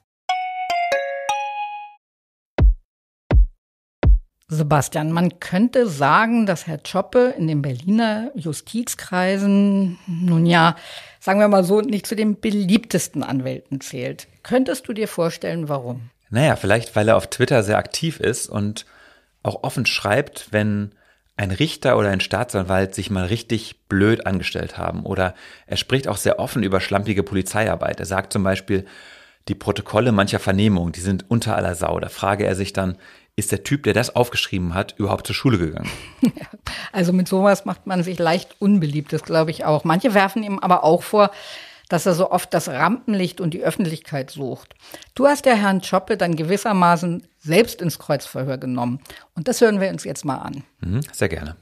Sebastian, man könnte sagen, dass Herr Choppe in den Berliner Justizkreisen, nun ja, sagen wir mal so, nicht zu den beliebtesten Anwälten zählt. Könntest du dir vorstellen, warum?
Naja, vielleicht, weil er auf Twitter sehr aktiv ist und auch offen schreibt, wenn ein Richter oder ein Staatsanwalt sich mal richtig blöd angestellt haben. Oder er spricht auch sehr offen über schlampige Polizeiarbeit. Er sagt zum Beispiel, die Protokolle mancher Vernehmungen, die sind unter aller Sau. Da frage er sich dann, ist der Typ, der das aufgeschrieben hat, überhaupt zur Schule gegangen?
Also mit sowas macht man sich leicht unbeliebt, das glaube ich auch. Manche werfen ihm aber auch vor, dass er so oft das Rampenlicht und die Öffentlichkeit sucht. Du hast der Herrn Choppe dann gewissermaßen selbst ins Kreuzverhör genommen. Und das hören wir uns jetzt mal an.
Mhm, sehr gerne.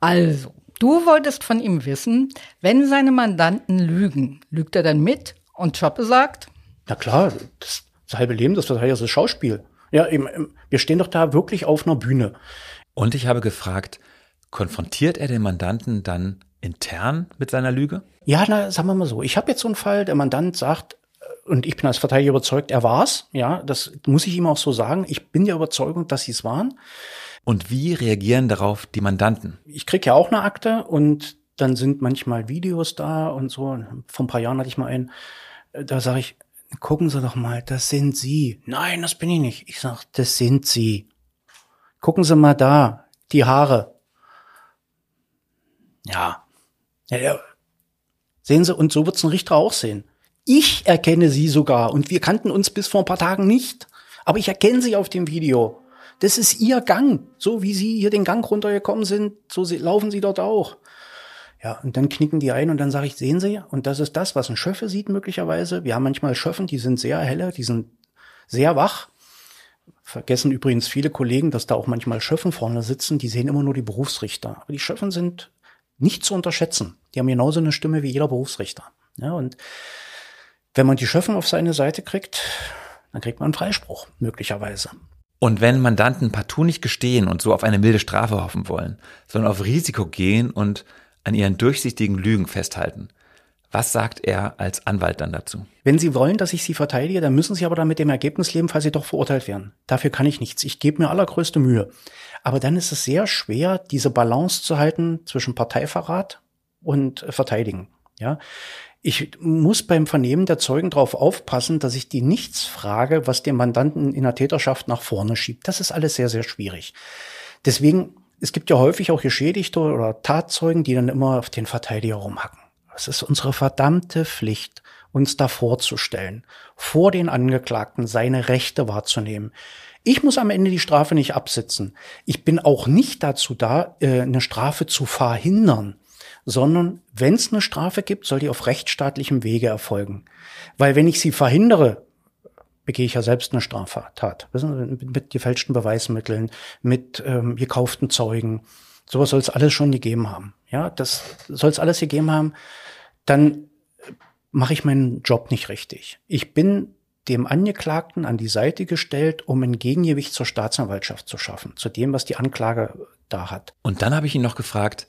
Also, du wolltest von ihm wissen, wenn seine Mandanten lügen, lügt er dann mit? Und Choppe sagt?
Na klar, das, das halbe Leben, das ist das Schauspiel. Ja, eben, wir stehen doch da wirklich auf einer Bühne.
Und ich habe gefragt, konfrontiert er den Mandanten dann intern mit seiner Lüge?
Ja, na, sagen wir mal so. Ich habe jetzt so einen Fall, der Mandant sagt, äh, und ich bin als Verteidiger überzeugt, er war's. Ja, das muss ich ihm auch so sagen. Ich bin der Überzeugung, dass sie es waren.
Und wie reagieren darauf die Mandanten?
Ich krieg ja auch eine Akte und dann sind manchmal Videos da und so. Vor ein paar Jahren hatte ich mal einen, äh, da sage ich, gucken Sie doch mal, das sind Sie. Nein, das bin ich nicht. Ich sag, das sind Sie. Gucken Sie mal da, die Haare. Ja. ja, ja. Sehen Sie, und so wird's ein Richter auch sehen. Ich erkenne Sie sogar und wir kannten uns bis vor ein paar Tagen nicht. Aber ich erkenne Sie auf dem Video. Das ist Ihr Gang. So wie Sie hier den Gang runtergekommen sind, so laufen Sie dort auch. Ja, und dann knicken die ein und dann sage ich, sehen Sie, und das ist das, was ein Schöffe sieht möglicherweise. Wir haben manchmal Schöffen, die sind sehr helle, die sind sehr wach. Vergessen übrigens viele Kollegen, dass da auch manchmal Schöffen vorne sitzen, die sehen immer nur die Berufsrichter. Aber die Schöffen sind nicht zu unterschätzen. Die haben genauso eine Stimme wie jeder Berufsrichter. Ja, und wenn man die Schöffen auf seine Seite kriegt, dann kriegt man einen Freispruch, möglicherweise.
Und wenn Mandanten partout nicht gestehen und so auf eine milde Strafe hoffen wollen, sondern auf Risiko gehen und an ihren durchsichtigen Lügen festhalten, was sagt er als Anwalt dann dazu?
Wenn Sie wollen, dass ich Sie verteidige, dann müssen Sie aber dann mit dem Ergebnis leben, falls Sie doch verurteilt werden. Dafür kann ich nichts. Ich gebe mir allergrößte Mühe. Aber dann ist es sehr schwer, diese Balance zu halten zwischen Parteiverrat und Verteidigen. Ja, ich muss beim Vernehmen der Zeugen darauf aufpassen, dass ich die nichts frage, was den Mandanten in der Täterschaft nach vorne schiebt. Das ist alles sehr, sehr schwierig. Deswegen, es gibt ja häufig auch Geschädigte oder Tatzeugen, die dann immer auf den Verteidiger rumhacken. Es ist unsere verdammte Pflicht, uns da vorzustellen, vor den Angeklagten seine Rechte wahrzunehmen. Ich muss am Ende die Strafe nicht absitzen. Ich bin auch nicht dazu da, äh, eine Strafe zu verhindern, sondern wenn es eine Strafe gibt, soll die auf rechtsstaatlichem Wege erfolgen. Weil wenn ich sie verhindere, begehe ich ja selbst eine Straftat. Mit, mit gefälschten Beweismitteln, mit ähm, gekauften Zeugen. Sowas soll es alles schon gegeben haben. Ja, das soll es alles gegeben haben dann mache ich meinen Job nicht richtig. Ich bin dem Angeklagten an die Seite gestellt, um ein Gegengewicht zur Staatsanwaltschaft zu schaffen, zu dem, was die Anklage da hat.
Und dann habe ich ihn noch gefragt,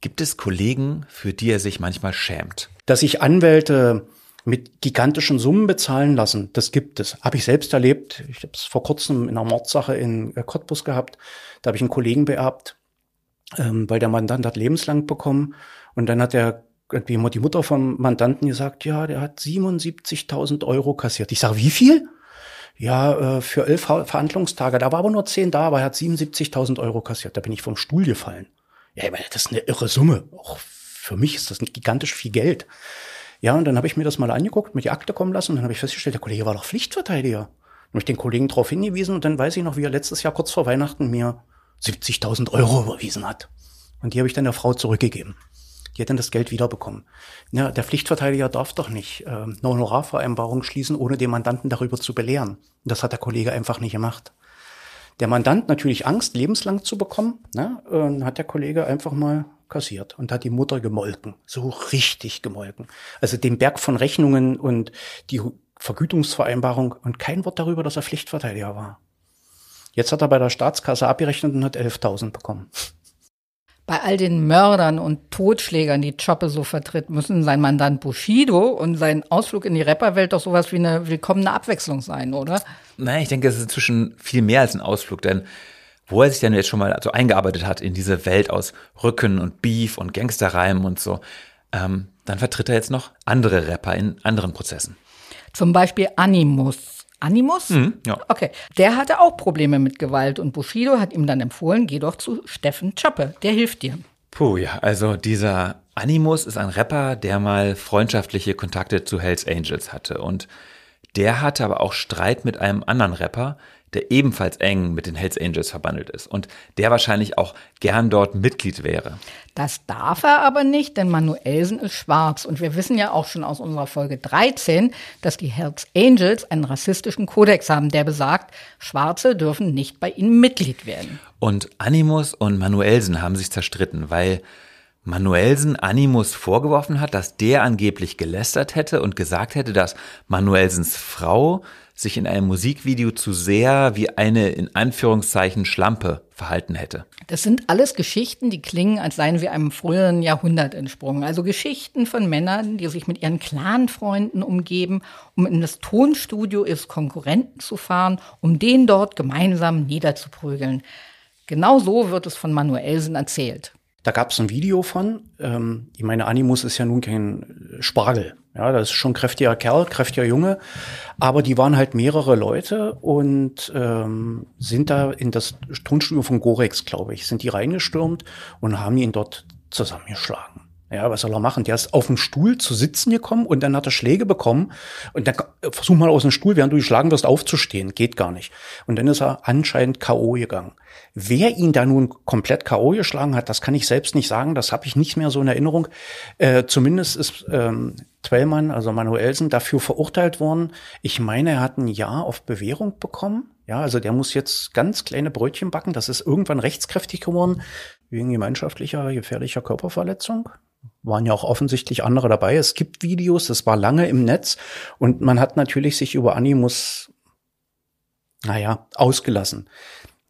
gibt es Kollegen, für die er sich manchmal schämt?
Dass sich Anwälte mit gigantischen Summen bezahlen lassen, das gibt es. Habe ich selbst erlebt. Ich habe es vor kurzem in einer Mordsache in Cottbus gehabt. Da habe ich einen Kollegen beerbt, ähm, weil der Mandant hat lebenslang bekommen. Und dann hat der irgendwie immer die Mutter vom Mandanten gesagt, ja, der hat 77.000 Euro kassiert. Ich sage, wie viel? Ja, äh, für elf Verhandlungstage. Da war aber nur zehn da, aber er hat 77.000 Euro kassiert. Da bin ich vom Stuhl gefallen. Ja, das ist eine irre Summe. Auch für mich ist das gigantisch viel Geld. Ja, und dann habe ich mir das mal angeguckt, mit die Akte kommen lassen und dann habe ich festgestellt, der Kollege war doch Pflichtverteidiger. Dann ich den Kollegen darauf hingewiesen und dann weiß ich noch, wie er letztes Jahr kurz vor Weihnachten mir 70.000 Euro überwiesen hat. Und die habe ich dann der Frau zurückgegeben. Die hätten das Geld wiederbekommen. Ja, der Pflichtverteidiger darf doch nicht äh, eine Honorarvereinbarung schließen, ohne den Mandanten darüber zu belehren. Das hat der Kollege einfach nicht gemacht. Der Mandant natürlich Angst, lebenslang zu bekommen, ne, äh, hat der Kollege einfach mal kassiert und hat die Mutter gemolken, so richtig gemolken. Also den Berg von Rechnungen und die Vergütungsvereinbarung und kein Wort darüber, dass er Pflichtverteidiger war. Jetzt hat er bei der Staatskasse abgerechnet und hat 11.000 bekommen
bei all den Mördern und Totschlägern, die Choppe so vertritt, müssen sein Mandant Bushido und sein Ausflug in die Rapperwelt doch sowas wie eine willkommene Abwechslung sein, oder?
Nein, ich denke, es ist inzwischen viel mehr als ein Ausflug, denn wo er sich denn jetzt schon mal so eingearbeitet hat in diese Welt aus Rücken und Beef und Gangsterreimen und so, ähm, dann vertritt er jetzt noch andere Rapper in anderen Prozessen.
Zum Beispiel Animus. Animus?
Mhm, ja.
Okay. Der hatte auch Probleme mit Gewalt und Bushido hat ihm dann empfohlen, geh doch zu Steffen Choppe, der hilft dir.
Puh, ja, also dieser Animus ist ein Rapper, der mal freundschaftliche Kontakte zu Hells Angels hatte und der hatte aber auch Streit mit einem anderen Rapper, der ebenfalls eng mit den Hells Angels verbandelt ist und der wahrscheinlich auch gern dort Mitglied wäre.
Das darf er aber nicht, denn Manuelsen ist schwarz. Und wir wissen ja auch schon aus unserer Folge 13, dass die Hells Angels einen rassistischen Kodex haben, der besagt, Schwarze dürfen nicht bei ihnen Mitglied werden.
Und Animus und Manuelsen haben sich zerstritten, weil Manuelsen Animus vorgeworfen hat, dass der angeblich gelästert hätte und gesagt hätte, dass Manuelsens Frau sich in einem Musikvideo zu sehr wie eine in Anführungszeichen Schlampe verhalten hätte.
Das sind alles Geschichten, die klingen, als seien wir einem früheren Jahrhundert entsprungen. Also Geschichten von Männern, die sich mit ihren Clanfreunden umgeben, um in das Tonstudio ihres Konkurrenten zu fahren, um den dort gemeinsam niederzuprügeln. Genau so wird es von Manuelsen erzählt.
Da gab es ein Video von. Ähm, ich meine, Animus ist ja nun kein Spargel. Ja, das ist schon kräftiger Kerl, kräftiger Junge. Aber die waren halt mehrere Leute und ähm, sind da in das Tonstudio von Gorex, glaube ich, sind die reingestürmt und haben ihn dort zusammengeschlagen. Ja, was soll er machen? Der ist auf dem Stuhl zu sitzen gekommen und dann hat er Schläge bekommen. Und dann versuch mal aus dem Stuhl, während du geschlagen wirst, aufzustehen. Geht gar nicht. Und dann ist er anscheinend K.O. gegangen. Wer ihn da nun komplett K.O. geschlagen hat, das kann ich selbst nicht sagen. Das habe ich nicht mehr so in Erinnerung. Äh, zumindest ist ähm, Twellmann, also Manuelsen, dafür verurteilt worden. Ich meine, er hat ein Jahr auf Bewährung bekommen. Ja, also der muss jetzt ganz kleine Brötchen backen. Das ist irgendwann rechtskräftig geworden wegen gemeinschaftlicher gefährlicher Körperverletzung. Waren ja auch offensichtlich andere dabei. Es gibt Videos, das war lange im Netz und man hat natürlich sich über Animus, naja, ausgelassen.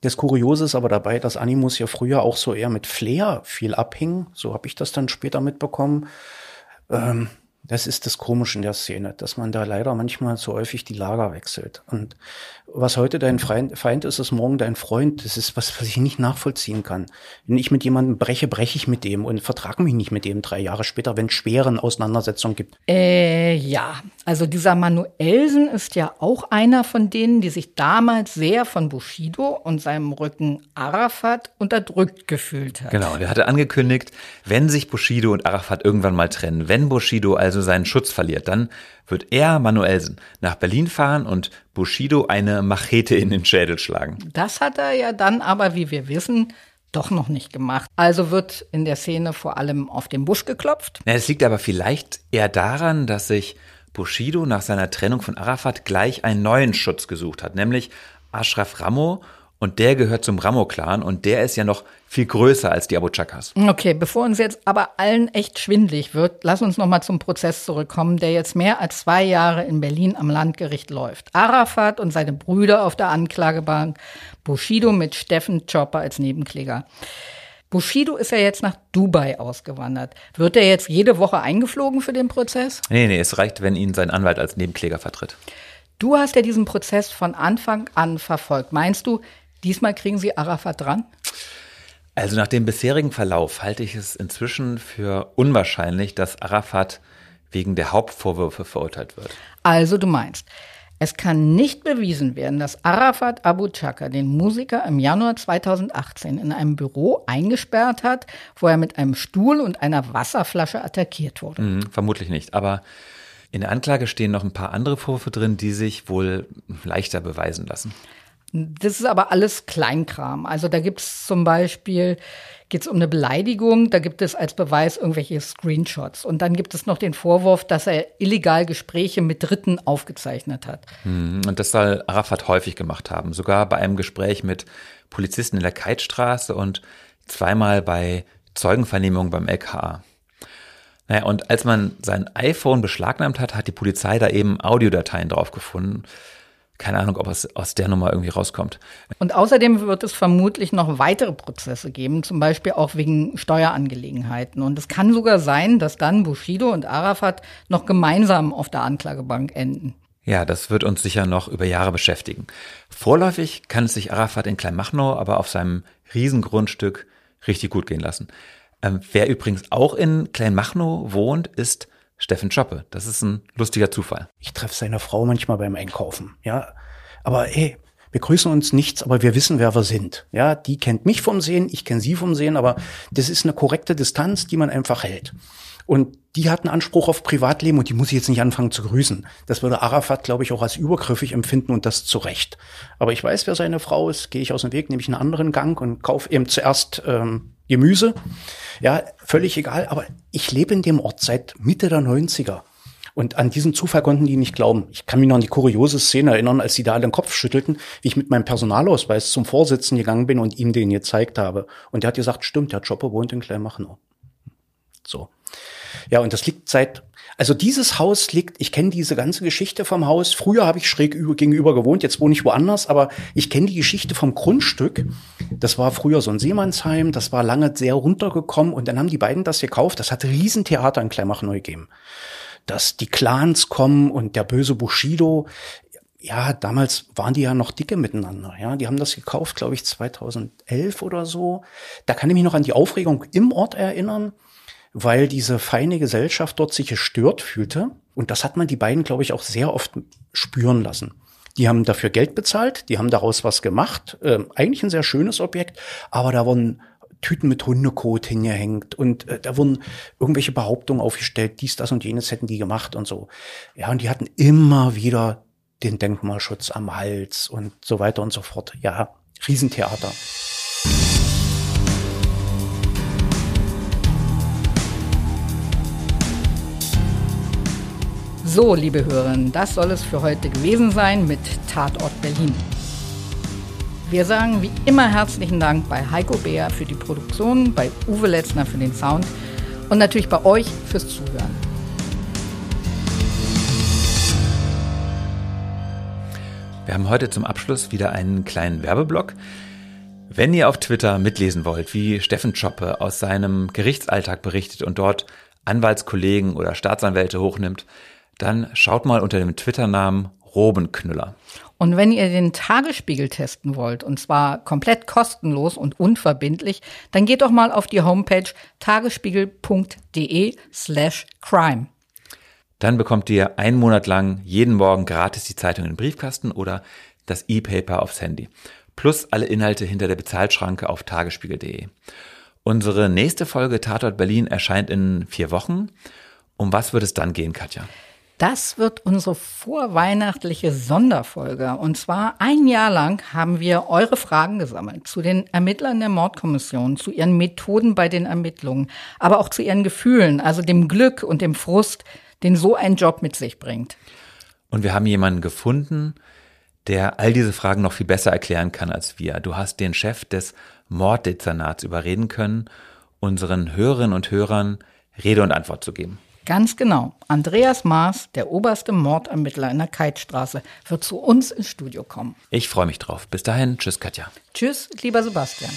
Das Kuriose ist aber dabei, dass Animus ja früher auch so eher mit Flair viel abhing. So habe ich das dann später mitbekommen. Ähm, das ist das Komische in der Szene, dass man da leider manchmal so häufig die Lager wechselt. Und was heute dein Feind ist, ist morgen dein Freund. Das ist was, was ich nicht nachvollziehen kann. Wenn ich mit jemandem breche, breche ich mit dem und vertrage mich nicht mit dem drei Jahre später, wenn es schweren Auseinandersetzungen gibt.
Äh, ja, also dieser Manuelsen ist ja auch einer von denen, die sich damals sehr von Bushido und seinem Rücken Arafat unterdrückt gefühlt hat.
Genau, der hatte angekündigt, wenn sich Bushido und Arafat irgendwann mal trennen, wenn Bushido also seinen Schutz verliert, dann wird er, Manuelsen, nach Berlin fahren und Bushido eine Machete in den Schädel schlagen.
Das hat er ja dann aber, wie wir wissen, doch noch nicht gemacht. Also wird in der Szene vor allem auf den Busch geklopft.
Es liegt aber vielleicht eher daran, dass sich Bushido nach seiner Trennung von Arafat gleich einen neuen Schutz gesucht hat, nämlich Ashraf Ramo und der gehört zum Ramo-Clan und der ist ja noch viel größer als die Abu Chakas.
Okay, bevor uns jetzt aber allen echt schwindlig wird, lass uns noch mal zum Prozess zurückkommen, der jetzt mehr als zwei Jahre in Berlin am Landgericht läuft. Arafat und seine Brüder auf der Anklagebank, Bushido mit Steffen Chopper als Nebenkläger. Bushido ist ja jetzt nach Dubai ausgewandert. Wird er jetzt jede Woche eingeflogen für den Prozess?
Nee, nee, es reicht, wenn ihn sein Anwalt als Nebenkläger vertritt.
Du hast ja diesen Prozess von Anfang an verfolgt. Meinst du, Diesmal kriegen Sie Arafat dran?
Also nach dem bisherigen Verlauf halte ich es inzwischen für unwahrscheinlich, dass Arafat wegen der Hauptvorwürfe verurteilt wird.
Also du meinst, es kann nicht bewiesen werden, dass Arafat Abu Chaka den Musiker im Januar 2018 in einem Büro eingesperrt hat, wo er mit einem Stuhl und einer Wasserflasche attackiert wurde.
Mhm, vermutlich nicht, aber in der Anklage stehen noch ein paar andere Vorwürfe drin, die sich wohl leichter beweisen lassen.
Das ist aber alles Kleinkram. Also da gibt es zum Beispiel, geht es um eine Beleidigung, da gibt es als Beweis irgendwelche Screenshots. Und dann gibt es noch den Vorwurf, dass er illegal Gespräche mit Dritten aufgezeichnet hat.
Mhm. Und das soll Arafat häufig gemacht haben. Sogar bei einem Gespräch mit Polizisten in der Keitstraße und zweimal bei Zeugenvernehmungen beim LKA. Naja, und als man sein iPhone beschlagnahmt hat, hat die Polizei da eben Audiodateien drauf gefunden keine Ahnung, ob es aus der Nummer irgendwie rauskommt.
Und außerdem wird es vermutlich noch weitere Prozesse geben, zum Beispiel auch wegen Steuerangelegenheiten. Und es kann sogar sein, dass dann Bushido und Arafat noch gemeinsam auf der Anklagebank enden.
Ja, das wird uns sicher noch über Jahre beschäftigen. Vorläufig kann es sich Arafat in Kleinmachnow aber auf seinem Riesengrundstück richtig gut gehen lassen. Ähm, wer übrigens auch in Kleinmachnow wohnt, ist Steffen Schoppe. Das ist ein lustiger Zufall.
Ich treffe seine Frau manchmal beim Einkaufen, ja. Aber hey, wir grüßen uns nichts, aber wir wissen, wer wir sind. Ja, die kennt mich vom Sehen, ich kenne sie vom Sehen, aber das ist eine korrekte Distanz, die man einfach hält. Und die hat einen Anspruch auf Privatleben und die muss ich jetzt nicht anfangen zu grüßen. Das würde Arafat, glaube ich, auch als übergriffig empfinden und das zu Recht. Aber ich weiß, wer seine Frau ist, gehe ich aus dem Weg, nehme ich einen anderen Gang und kaufe eben zuerst ähm, Gemüse. Ja, völlig egal, aber ich lebe in dem Ort seit Mitte der 90er. Und an diesen Zufall konnten die nicht glauben. Ich kann mich noch an die kuriose Szene erinnern, als sie da alle den Kopf schüttelten, wie ich mit meinem Personalausweis zum Vorsitzenden gegangen bin und ihm den gezeigt habe. Und der hat gesagt, stimmt, der Chopper wohnt in Kleinmachnow. So. Ja, und das liegt seit also dieses Haus liegt, ich kenne diese ganze Geschichte vom Haus. Früher habe ich schräg über, gegenüber gewohnt, jetzt wohne ich woanders, aber ich kenne die Geschichte vom Grundstück. Das war früher so ein Seemannsheim, das war lange sehr runtergekommen und dann haben die beiden das gekauft. Das hat Riesentheater in Kleinmachnow gegeben. Dass die Clans kommen und der böse Bushido, ja, damals waren die ja noch dicke miteinander. Ja, die haben das gekauft, glaube ich, 2011 oder so. Da kann ich mich noch an die Aufregung im Ort erinnern weil diese feine Gesellschaft dort sich gestört fühlte. Und das hat man die beiden, glaube ich, auch sehr oft spüren lassen. Die haben dafür Geld bezahlt, die haben daraus was gemacht. Ähm, eigentlich ein sehr schönes Objekt, aber da wurden Tüten mit Hundekot hingehängt und äh, da wurden irgendwelche Behauptungen aufgestellt, dies, das und jenes hätten die gemacht und so. Ja, und die hatten immer wieder den Denkmalschutz am Hals und so weiter und so fort. Ja, Riesentheater.
So, liebe Hörerinnen, das soll es für heute gewesen sein mit Tatort Berlin. Wir sagen wie immer herzlichen Dank bei Heiko Beer für die Produktion, bei Uwe Letzner für den Sound und natürlich bei euch fürs Zuhören.
Wir haben heute zum Abschluss wieder einen kleinen Werbeblock. Wenn ihr auf Twitter mitlesen wollt, wie Steffen Schoppe aus seinem Gerichtsalltag berichtet und dort Anwaltskollegen oder Staatsanwälte hochnimmt, dann schaut mal unter dem Twitter-Namen Robenknüller.
Und wenn ihr den Tagesspiegel testen wollt, und zwar komplett kostenlos und unverbindlich, dann geht doch mal auf die Homepage tagesspiegel.de slash crime.
Dann bekommt ihr einen Monat lang jeden Morgen gratis die Zeitung in den Briefkasten oder das E-Paper aufs Handy. Plus alle Inhalte hinter der Bezahlschranke auf tagesspiegel.de. Unsere nächste Folge Tatort Berlin erscheint in vier Wochen. Um was wird es dann gehen, Katja?
Das wird unsere vorweihnachtliche Sonderfolge. Und zwar ein Jahr lang haben wir eure Fragen gesammelt zu den Ermittlern der Mordkommission, zu ihren Methoden bei den Ermittlungen, aber auch zu ihren Gefühlen, also dem Glück und dem Frust, den so ein Job mit sich bringt.
Und wir haben jemanden gefunden, der all diese Fragen noch viel besser erklären kann als wir. Du hast den Chef des Morddezernats überreden können, unseren Hörerinnen und Hörern Rede und Antwort zu geben.
Ganz genau. Andreas Maas, der oberste Mordermittler in der Keitstraße, wird zu uns ins Studio kommen.
Ich freue mich drauf. Bis dahin, tschüss Katja.
Tschüss, lieber Sebastian.